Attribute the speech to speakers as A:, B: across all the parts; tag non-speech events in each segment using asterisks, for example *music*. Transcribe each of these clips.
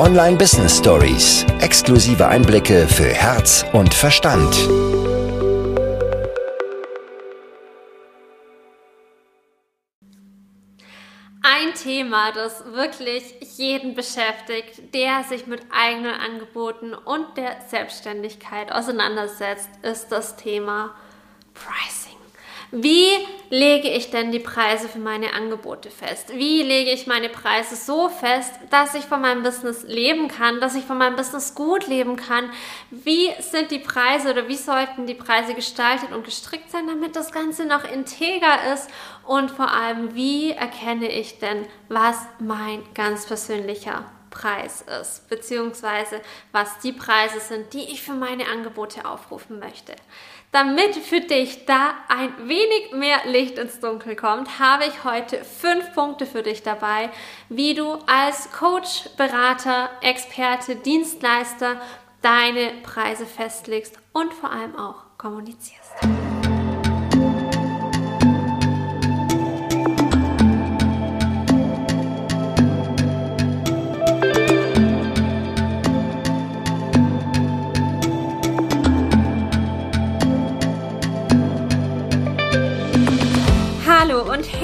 A: Online Business Stories. Exklusive Einblicke für Herz und Verstand.
B: Ein Thema, das wirklich jeden beschäftigt, der sich mit eigenen Angeboten und der Selbstständigkeit auseinandersetzt, ist das Thema Pricing. Wie lege ich denn die Preise für meine Angebote fest? Wie lege ich meine Preise so fest, dass ich von meinem Business leben kann, dass ich von meinem Business gut leben kann? Wie sind die Preise oder wie sollten die Preise gestaltet und gestrickt sein, damit das Ganze noch integer ist? Und vor allem, wie erkenne ich denn, was mein ganz persönlicher Preis ist, beziehungsweise was die Preise sind, die ich für meine Angebote aufrufen möchte. Damit für dich da ein wenig mehr Licht ins Dunkel kommt, habe ich heute fünf Punkte für dich dabei, wie du als Coach, Berater, Experte, Dienstleister deine Preise festlegst und vor allem auch kommunizierst.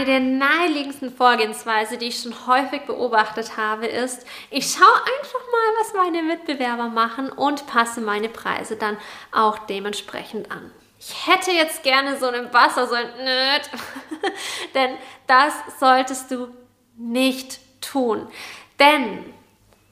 B: Eine der naheliegendsten Vorgehensweise, die ich schon häufig beobachtet habe, ist, ich schaue einfach mal, was meine Mitbewerber machen und passe meine Preise dann auch dementsprechend an. Ich hätte jetzt gerne so einen Wasser, so ein Nöt, *laughs* denn das solltest du nicht tun. Denn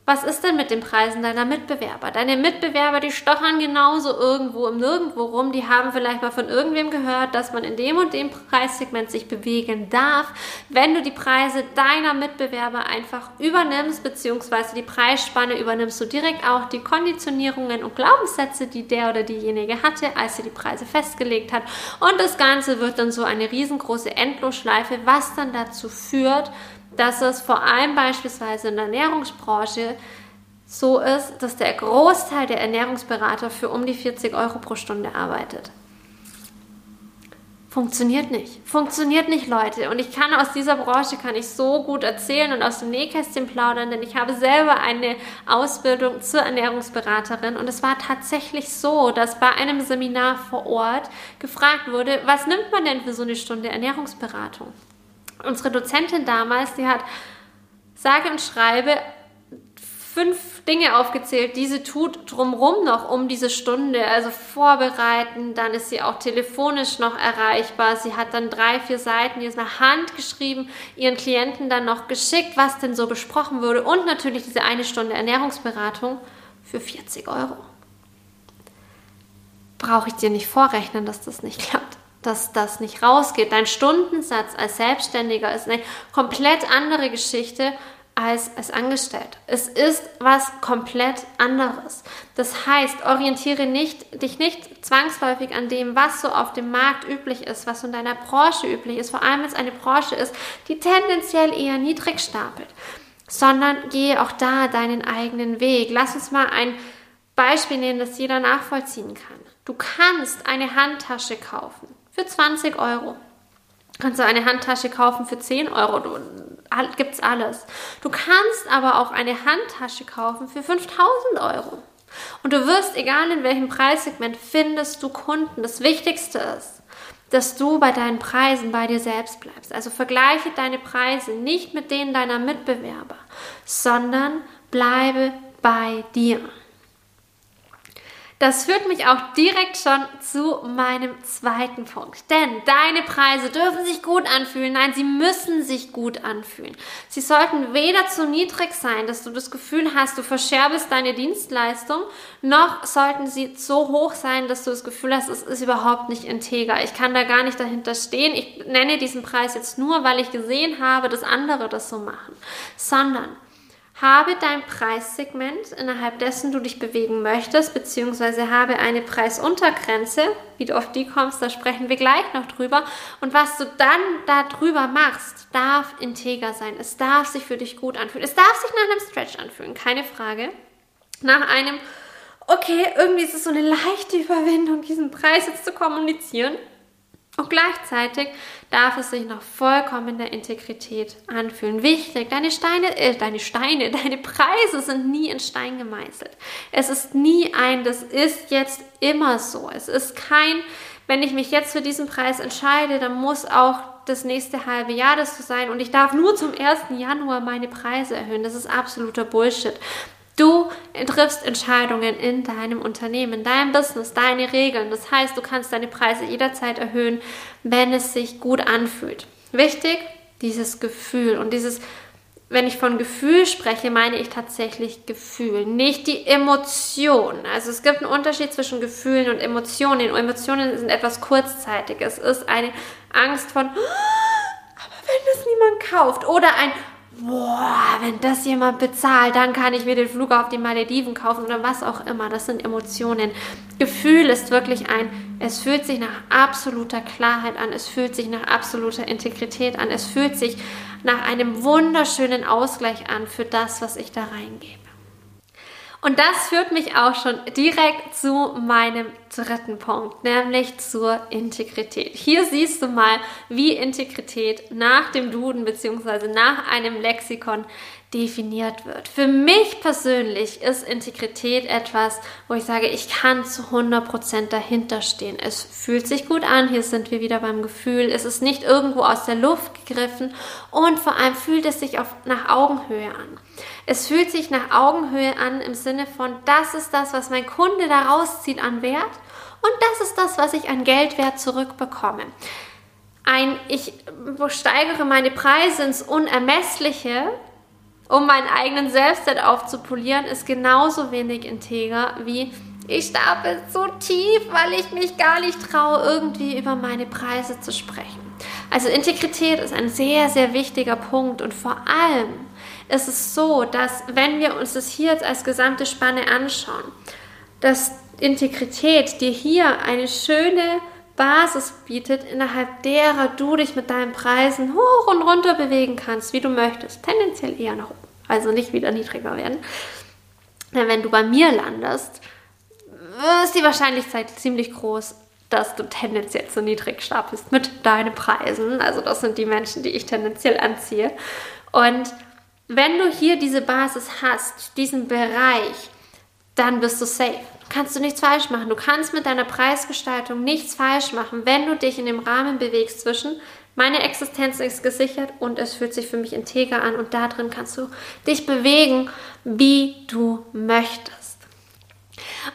B: was ist denn mit den Preisen deiner Mitbewerber? Deine Mitbewerber, die stochern genauso irgendwo im Nirgendwo rum. Die haben vielleicht mal von irgendwem gehört, dass man in dem und dem Preissegment sich bewegen darf. Wenn du die Preise deiner Mitbewerber einfach übernimmst, beziehungsweise die Preisspanne übernimmst du direkt auch die Konditionierungen und Glaubenssätze, die der oder diejenige hatte, als sie die Preise festgelegt hat. Und das Ganze wird dann so eine riesengroße Endlosschleife, was dann dazu führt, dass es vor allem beispielsweise in der Ernährungsbranche so ist, dass der Großteil der Ernährungsberater für um die 40 Euro pro Stunde arbeitet. Funktioniert nicht. Funktioniert nicht, Leute. Und ich kann aus dieser Branche kann ich so gut erzählen und aus dem Nähkästchen plaudern, denn ich habe selber eine Ausbildung zur Ernährungsberaterin und es war tatsächlich so, dass bei einem Seminar vor Ort gefragt wurde, was nimmt man denn für so eine Stunde Ernährungsberatung? Unsere Dozentin damals, die hat sage und schreibe fünf Dinge aufgezählt, die sie tut drumrum noch um diese Stunde. Also vorbereiten, dann ist sie auch telefonisch noch erreichbar. Sie hat dann drei, vier Seiten jetzt nach Hand geschrieben, ihren Klienten dann noch geschickt, was denn so besprochen wurde. Und natürlich diese eine Stunde Ernährungsberatung für 40 Euro. Brauche ich dir nicht vorrechnen, dass das nicht klappt dass das nicht rausgeht. Dein Stundensatz als Selbstständiger ist eine komplett andere Geschichte als als Angestellter. Es ist was komplett anderes. Das heißt, orientiere nicht, dich nicht zwangsläufig an dem, was so auf dem Markt üblich ist, was in deiner Branche üblich ist, vor allem wenn es eine Branche ist, die tendenziell eher niedrig stapelt, sondern gehe auch da deinen eigenen Weg. Lass uns mal ein Beispiel nehmen, das jeder nachvollziehen kann. Du kannst eine Handtasche kaufen für 20 Euro. Kannst du eine Handtasche kaufen für 10 Euro, du, gibt's alles. Du kannst aber auch eine Handtasche kaufen für 5000 Euro. Und du wirst, egal in welchem Preissegment, findest du Kunden. Das Wichtigste ist, dass du bei deinen Preisen bei dir selbst bleibst. Also vergleiche deine Preise nicht mit denen deiner Mitbewerber, sondern bleibe bei dir. Das führt mich auch direkt schon zu meinem zweiten Punkt. Denn deine Preise dürfen sich gut anfühlen. Nein, sie müssen sich gut anfühlen. Sie sollten weder zu niedrig sein, dass du das Gefühl hast, du verscherbest deine Dienstleistung, noch sollten sie so hoch sein, dass du das Gefühl hast, es ist überhaupt nicht integer. Ich kann da gar nicht dahinter stehen. Ich nenne diesen Preis jetzt nur, weil ich gesehen habe, dass andere das so machen. Sondern habe dein Preissegment, innerhalb dessen du dich bewegen möchtest, beziehungsweise habe eine Preisuntergrenze. Wie du auf die kommst, da sprechen wir gleich noch drüber. Und was du dann darüber machst, darf integer sein. Es darf sich für dich gut anfühlen. Es darf sich nach einem Stretch anfühlen, keine Frage. Nach einem, okay, irgendwie ist es so eine leichte Überwindung, diesen Preis jetzt zu kommunizieren. Und gleichzeitig darf es sich noch vollkommen in der Integrität anfühlen. Wichtig, deine Steine, äh, deine Steine, *laughs* deine Preise sind nie in Stein gemeißelt. Es ist nie ein, das ist jetzt immer so. Es ist kein, wenn ich mich jetzt für diesen Preis entscheide, dann muss auch das nächste halbe Jahr das so sein und ich darf nur zum 1. Januar meine Preise erhöhen. Das ist absoluter Bullshit. Du triffst Entscheidungen in deinem Unternehmen, deinem Business, deine Regeln. Das heißt, du kannst deine Preise jederzeit erhöhen, wenn es sich gut anfühlt. Wichtig, dieses Gefühl und dieses, wenn ich von Gefühl spreche, meine ich tatsächlich Gefühl, nicht die Emotion. Also es gibt einen Unterschied zwischen Gefühlen und Emotionen. Emotionen sind etwas Kurzzeitiges. Es ist eine Angst von, ah, aber wenn das niemand kauft oder ein boah, wenn das jemand bezahlt, dann kann ich mir den Flug auf die Malediven kaufen oder was auch immer. Das sind Emotionen. Gefühl ist wirklich ein, es fühlt sich nach absoluter Klarheit an, es fühlt sich nach absoluter Integrität an, es fühlt sich nach einem wunderschönen Ausgleich an für das, was ich da reingebe. Und das führt mich auch schon direkt zu meinem dritten Punkt, nämlich zur Integrität. Hier siehst du mal, wie Integrität nach dem Duden bzw. nach einem Lexikon definiert wird. Für mich persönlich ist Integrität etwas, wo ich sage, ich kann zu 100% dahinter stehen. Es fühlt sich gut an, hier sind wir wieder beim Gefühl, es ist nicht irgendwo aus der Luft gegriffen und vor allem fühlt es sich auf, nach Augenhöhe an. Es fühlt sich nach Augenhöhe an im Sinne von, das ist das, was mein Kunde daraus zieht an Wert und das ist das, was ich an Geldwert zurückbekomme. Ein, ich steigere meine Preise ins Unermessliche, um meinen eigenen Selbstwert aufzupolieren, ist genauso wenig integer wie ich stapel so tief, weil ich mich gar nicht traue, irgendwie über meine Preise zu sprechen. Also Integrität ist ein sehr, sehr wichtiger Punkt und vor allem ist es so, dass wenn wir uns das hier jetzt als gesamte Spanne anschauen, dass Integrität dir hier eine schöne Basis bietet, innerhalb derer du dich mit deinen Preisen hoch und runter bewegen kannst, wie du möchtest. Tendenziell eher nach oben, also nicht wieder niedriger werden. Denn wenn du bei mir landest, ist die Wahrscheinlichkeit ziemlich groß, dass du tendenziell zu niedrig stapelst mit deinen Preisen. Also das sind die Menschen, die ich tendenziell anziehe. Und wenn du hier diese Basis hast, diesen Bereich, dann bist du safe kannst du nichts falsch machen. Du kannst mit deiner Preisgestaltung nichts falsch machen, wenn du dich in dem Rahmen bewegst zwischen meine Existenz ist gesichert und es fühlt sich für mich integer an und da drin kannst du dich bewegen, wie du möchtest.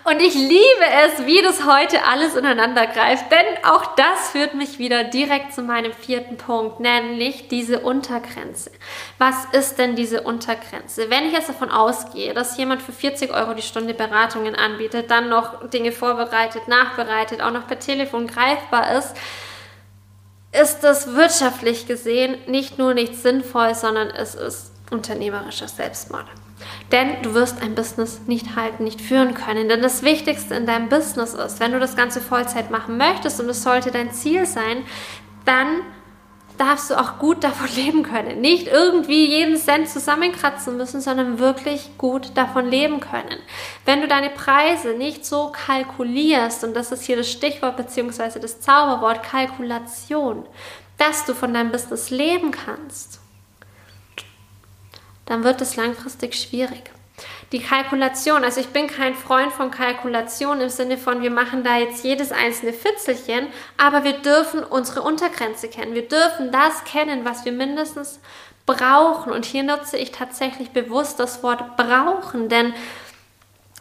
B: Und ich liebe es, wie das heute alles ineinander greift, denn auch das führt mich wieder direkt zu meinem vierten Punkt, nämlich diese Untergrenze. Was ist denn diese Untergrenze? Wenn ich jetzt davon ausgehe, dass jemand für 40 Euro die Stunde Beratungen anbietet, dann noch Dinge vorbereitet, nachbereitet, auch noch per Telefon greifbar ist, ist das wirtschaftlich gesehen nicht nur nicht sinnvoll, sondern es ist unternehmerischer Selbstmord. Denn du wirst ein Business nicht halten, nicht führen können. Denn das Wichtigste in deinem Business ist, wenn du das Ganze Vollzeit machen möchtest und es sollte dein Ziel sein, dann darfst du auch gut davon *laughs* leben können. Nicht irgendwie jeden Cent zusammenkratzen müssen, sondern wirklich gut davon leben können. Wenn du deine Preise nicht so kalkulierst, und das ist hier das Stichwort bzw. das Zauberwort Kalkulation, dass du von deinem Business leben kannst, dann wird es langfristig schwierig. Die Kalkulation, also ich bin kein Freund von Kalkulation im Sinne von, wir machen da jetzt jedes einzelne Fitzelchen, aber wir dürfen unsere Untergrenze kennen. Wir dürfen das kennen, was wir mindestens brauchen. Und hier nutze ich tatsächlich bewusst das Wort brauchen, denn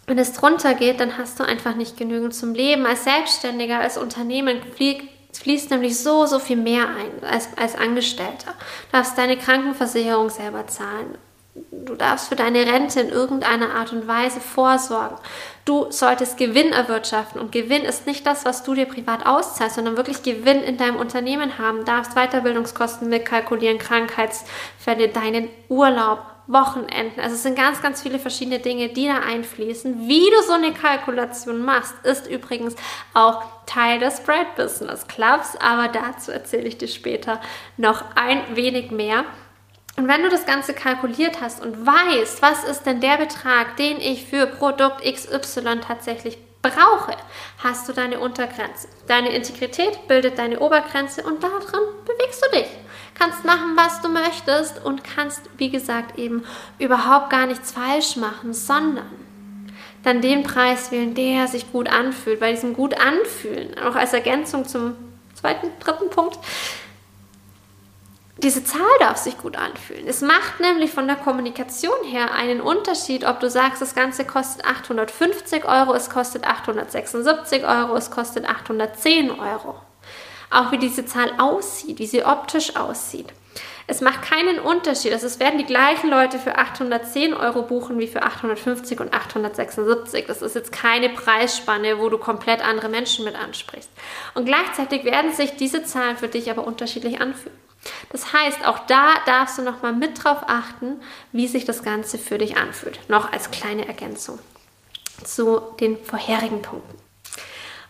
B: Wenn es drunter geht, dann hast du einfach nicht genügend zum Leben. Als Selbstständiger, als Unternehmen fliegt fließt nämlich so, so viel mehr ein als, als Angestellter. Du darfst deine Krankenversicherung selber zahlen. Du darfst für deine Rente in irgendeiner Art und Weise vorsorgen. Du solltest Gewinn erwirtschaften und Gewinn ist nicht das, was du dir privat auszahlst, sondern wirklich Gewinn in deinem Unternehmen haben. darfst Weiterbildungskosten mitkalkulieren, Krankheitsfälle, deinen Urlaub, Wochenenden. Also es sind ganz, ganz viele verschiedene Dinge, die da einfließen. Wie du so eine Kalkulation machst, ist übrigens auch Teil des Bright Business Clubs, aber dazu erzähle ich dir später noch ein wenig mehr. Und wenn du das Ganze kalkuliert hast und weißt, was ist denn der Betrag, den ich für Produkt XY tatsächlich brauche, hast du deine Untergrenze. Deine Integrität bildet deine Obergrenze und darin bewegst du dich. Kannst machen, was du möchtest und kannst, wie gesagt, eben überhaupt gar nichts falsch machen, sondern dann den Preis wählen, der sich gut anfühlt. Bei diesem gut anfühlen, auch als Ergänzung zum zweiten, dritten Punkt, diese Zahl darf sich gut anfühlen. Es macht nämlich von der Kommunikation her einen Unterschied, ob du sagst, das Ganze kostet 850 Euro, es kostet 876 Euro, es kostet 810 Euro. Auch wie diese Zahl aussieht, wie sie optisch aussieht. Es macht keinen Unterschied. Also es werden die gleichen Leute für 810 Euro buchen wie für 850 und 876. Das ist jetzt keine Preisspanne, wo du komplett andere Menschen mit ansprichst. Und gleichzeitig werden sich diese Zahlen für dich aber unterschiedlich anfühlen. Das heißt, auch da darfst du nochmal mit drauf achten, wie sich das Ganze für dich anfühlt. Noch als kleine Ergänzung zu den vorherigen Punkten.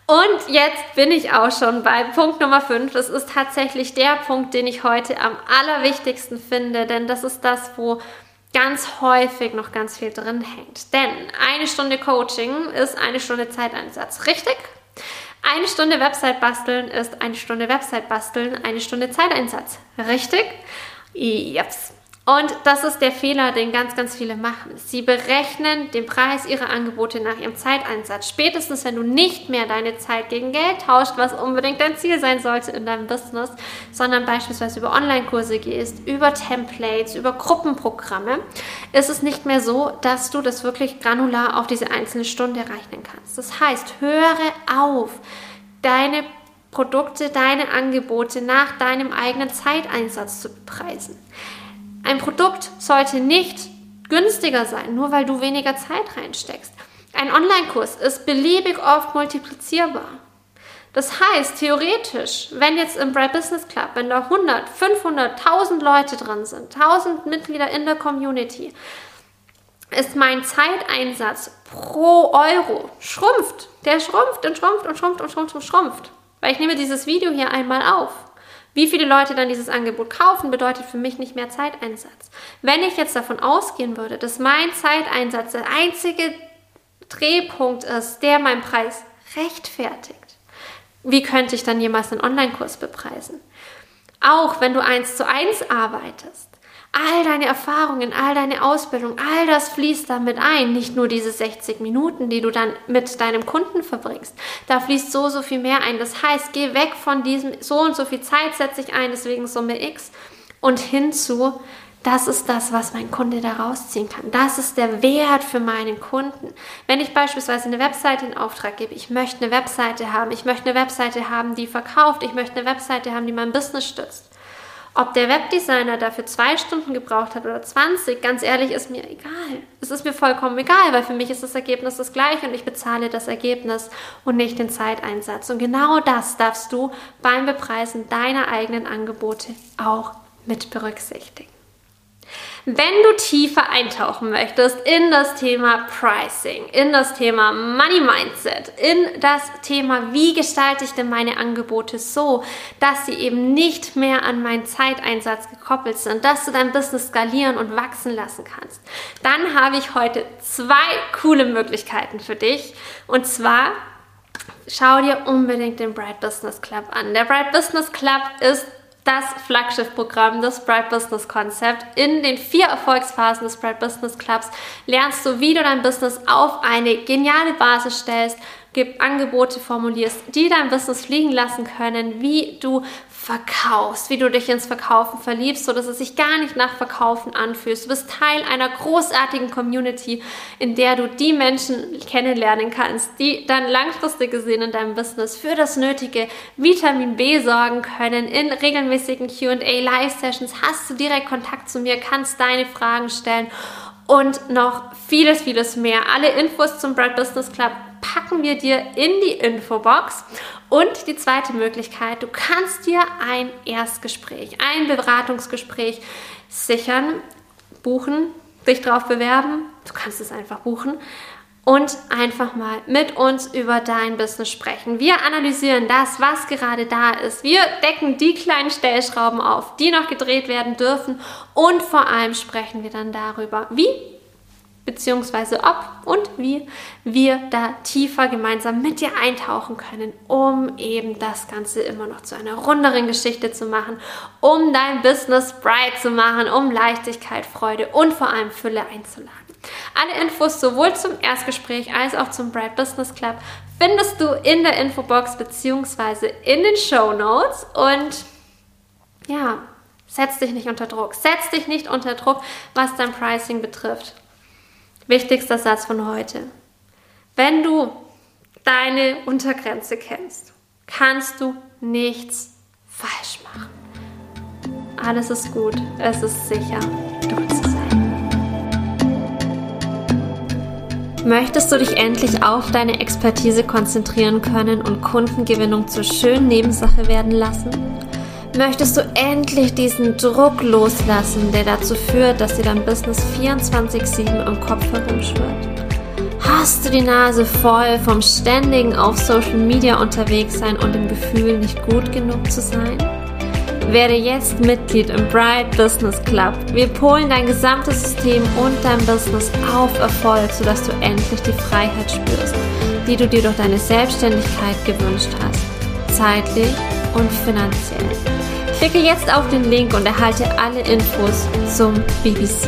B: Und jetzt bin ich auch schon bei Punkt Nummer 5. Das ist tatsächlich der Punkt, den ich heute am allerwichtigsten finde, denn das ist das, wo ganz häufig noch ganz viel drin hängt. Denn eine Stunde Coaching ist eine Stunde Zeiteinsatz, richtig? Eine Stunde Website basteln ist eine Stunde Website basteln, eine Stunde Zeiteinsatz. Richtig? Jeps. Und das ist der Fehler, den ganz, ganz viele machen. Sie berechnen den Preis ihrer Angebote nach ihrem Zeiteinsatz. Spätestens, wenn du nicht mehr deine Zeit gegen Geld tauscht, was unbedingt dein Ziel sein sollte in deinem Business, sondern beispielsweise über Online-Kurse gehst, über Templates, über Gruppenprogramme, ist es nicht mehr so, dass du das wirklich granular auf diese einzelne Stunde rechnen kannst. Das heißt, höre auf, deine Produkte, deine Angebote nach deinem eigenen Zeiteinsatz zu bepreisen. Ein Produkt sollte nicht günstiger sein, nur weil du weniger Zeit reinsteckst. Ein Online-Kurs ist beliebig oft multiplizierbar. Das heißt, theoretisch, wenn jetzt im Bright Business Club, wenn da 100, 500, 1000 Leute drin sind, 1000 Mitglieder in der Community, ist mein Zeiteinsatz pro Euro schrumpft. Der schrumpft und schrumpft und schrumpft und schrumpft und schrumpft. Weil ich nehme dieses Video hier einmal auf. Wie viele Leute dann dieses Angebot kaufen, bedeutet für mich nicht mehr Zeiteinsatz. Wenn ich jetzt davon ausgehen würde, dass mein Zeiteinsatz der einzige Drehpunkt ist, der meinen Preis rechtfertigt, wie könnte ich dann jemals einen Online-Kurs bepreisen? Auch wenn du eins zu eins arbeitest, all deine Erfahrungen, all deine Ausbildung, all das fließt damit ein. Nicht nur diese 60 Minuten, die du dann mit deinem Kunden verbringst. Da fließt so, so viel mehr ein. Das heißt, geh weg von diesem, so und so viel Zeit setze ich ein, deswegen Summe X und hinzu, das ist das, was mein Kunde da rausziehen kann. Das ist der Wert für meinen Kunden. Wenn ich beispielsweise eine Webseite in Auftrag gebe, ich möchte eine Webseite haben, ich möchte eine Webseite haben, die verkauft, ich möchte eine Webseite haben, die mein Business stützt ob der Webdesigner dafür zwei Stunden gebraucht hat oder 20, ganz ehrlich, ist mir egal. Es ist mir vollkommen egal, weil für mich ist das Ergebnis das gleiche und ich bezahle das Ergebnis und nicht den Zeiteinsatz. Und genau das darfst du beim Bepreisen deiner eigenen Angebote auch mit berücksichtigen. Wenn du tiefer eintauchen möchtest in das Thema Pricing, in das Thema Money Mindset, in das Thema, wie gestalte ich denn meine Angebote so, dass sie eben nicht mehr an meinen Zeiteinsatz gekoppelt sind, dass du dein Business skalieren und wachsen lassen kannst, dann habe ich heute zwei coole Möglichkeiten für dich. Und zwar schau dir unbedingt den Bright Business Club an. Der Bright Business Club ist das Flaggschiff-Programm des Bright Business Concept. In den vier Erfolgsphasen des Bright Business Clubs lernst du, wie du dein Business auf eine geniale Basis stellst, Angebote formulierst, die dein Business fliegen lassen können, wie du verkaufst, wie du dich ins Verkaufen verliebst, sodass es sich gar nicht nach Verkaufen anfühlt. Du bist Teil einer großartigen Community, in der du die Menschen kennenlernen kannst, die dann langfristig gesehen in deinem Business für das nötige Vitamin B sorgen können. In regelmäßigen QA Live-Sessions hast du direkt Kontakt zu mir, kannst deine Fragen stellen und noch vieles, vieles mehr. Alle Infos zum Bright Business Club packen wir dir in die Infobox. Und die zweite Möglichkeit, du kannst dir ein Erstgespräch, ein Beratungsgespräch sichern, buchen, dich drauf bewerben. Du kannst es einfach buchen und einfach mal mit uns über dein Business sprechen. Wir analysieren das, was gerade da ist. Wir decken die kleinen Stellschrauben auf, die noch gedreht werden dürfen und vor allem sprechen wir dann darüber, wie beziehungsweise ob und wie wir da tiefer gemeinsam mit dir eintauchen können, um eben das Ganze immer noch zu einer runderen Geschichte zu machen, um dein Business bright zu machen, um Leichtigkeit, Freude und vor allem Fülle einzuladen. Alle Infos sowohl zum Erstgespräch als auch zum Bright Business Club findest du in der Infobox bzw. in den Show Notes und ja, setz dich nicht unter Druck. Setz dich nicht unter Druck, was dein Pricing betrifft. Wichtigster Satz von heute. Wenn du deine Untergrenze kennst, kannst du nichts falsch machen. Alles ist gut, es ist sicher, dort zu sein. Möchtest du dich endlich auf deine Expertise konzentrieren können und Kundengewinnung zur schönen Nebensache werden lassen? Möchtest du endlich diesen Druck loslassen, der dazu führt, dass dir dein Business 24-7 im Kopf herumschwirrt? Hast du die Nase voll vom ständigen auf Social Media unterwegs sein und dem Gefühl, nicht gut genug zu sein? Werde jetzt Mitglied im Bright Business Club. Wir polen dein gesamtes System und dein Business auf Erfolg, sodass du endlich die Freiheit spürst, die du dir durch deine Selbstständigkeit gewünscht hast. Zeitlich und finanziell. Klicke jetzt auf den Link und erhalte alle Infos zum BBC.